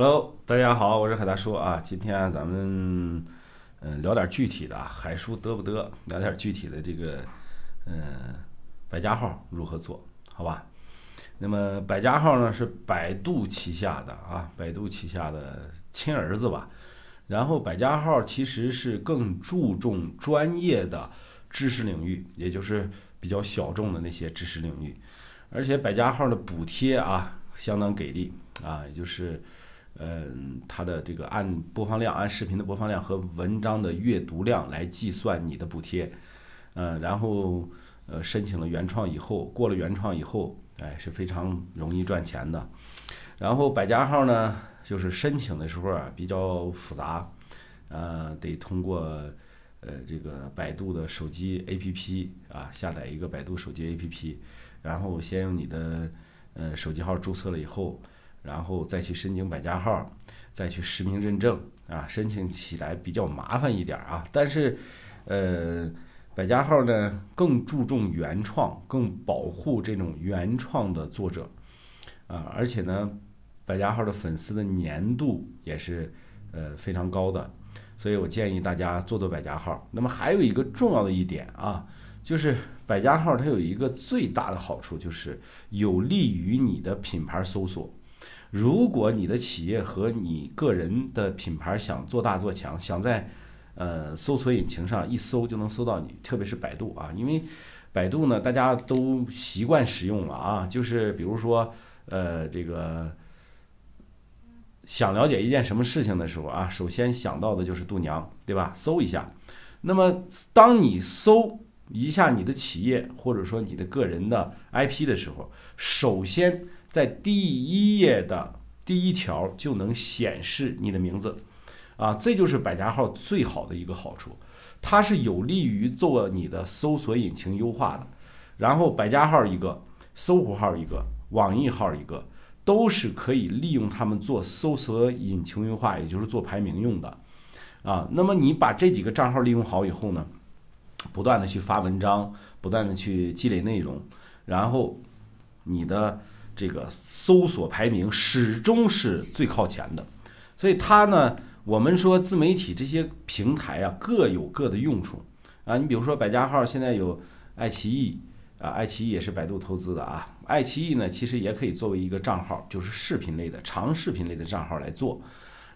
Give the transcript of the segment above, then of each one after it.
Hello，大家好，我是海大叔啊。今天咱们嗯聊点具体的啊，海叔得不得？聊点具体的这个嗯百家号如何做好吧？那么百家号呢是百度旗下的啊，百度旗下的亲儿子吧。然后百家号其实是更注重专业的知识领域，也就是比较小众的那些知识领域。而且百家号的补贴啊相当给力啊，也就是嗯它的这个按播放量、按视频的播放量和文章的阅读量来计算你的补贴。嗯，然后呃申请了原创以后，过了原创以后，哎是非常容易赚钱的。然后百家号呢？就是申请的时候啊比较复杂，呃，得通过呃这个百度的手机 APP 啊下载一个百度手机 APP，然后先用你的呃手机号注册了以后，然后再去申请百家号，再去实名认证啊，申请起来比较麻烦一点啊。但是呃百家号呢更注重原创，更保护这种原创的作者啊，而且呢。百家号的粉丝的粘度也是呃非常高的，所以我建议大家做做百家号。那么还有一个重要的一点啊，就是百家号它有一个最大的好处，就是有利于你的品牌搜索。如果你的企业和你个人的品牌想做大做强，想在呃搜索引擎上一搜就能搜到你，特别是百度啊，因为百度呢大家都习惯使用了啊，就是比如说呃这个。想了解一件什么事情的时候啊，首先想到的就是度娘，对吧？搜一下。那么，当你搜一下你的企业或者说你的个人的 IP 的时候，首先在第一页的第一条就能显示你的名字，啊，这就是百家号最好的一个好处，它是有利于做你的搜索引擎优化的。然后，百家号一个，搜狐号一个，网易号一个。都是可以利用它们做搜索引擎优化，也就是做排名用的，啊，那么你把这几个账号利用好以后呢，不断的去发文章，不断的去积累内容，然后你的这个搜索排名始终是最靠前的。所以它呢，我们说自媒体这些平台啊，各有各的用处啊。你比如说百家号现在有爱奇艺。啊，爱奇艺也是百度投资的啊。爱奇艺呢，其实也可以作为一个账号，就是视频类的、长视频类的账号来做。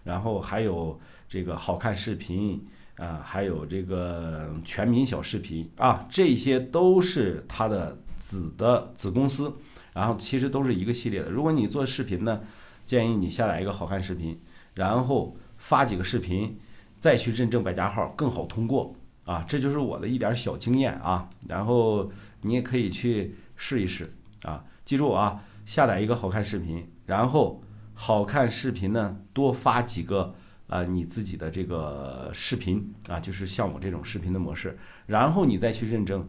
然后还有这个好看视频啊，还有这个全民小视频啊，这些都是它的子的子公司。然后其实都是一个系列的。如果你做视频呢，建议你下载一个好看视频，然后发几个视频，再去认证百家号，更好通过啊。这就是我的一点小经验啊。然后。你也可以去试一试啊！记住啊，下载一个好看视频，然后好看视频呢多发几个啊你自己的这个视频啊，就是像我这种视频的模式，然后你再去认证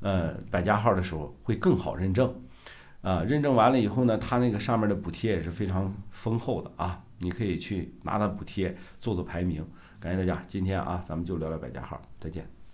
呃百家号的时候会更好认证啊。认证完了以后呢，它那个上面的补贴也是非常丰厚的啊，你可以去拿它补贴做做排名。感谢大家，今天啊咱们就聊聊百家号，再见。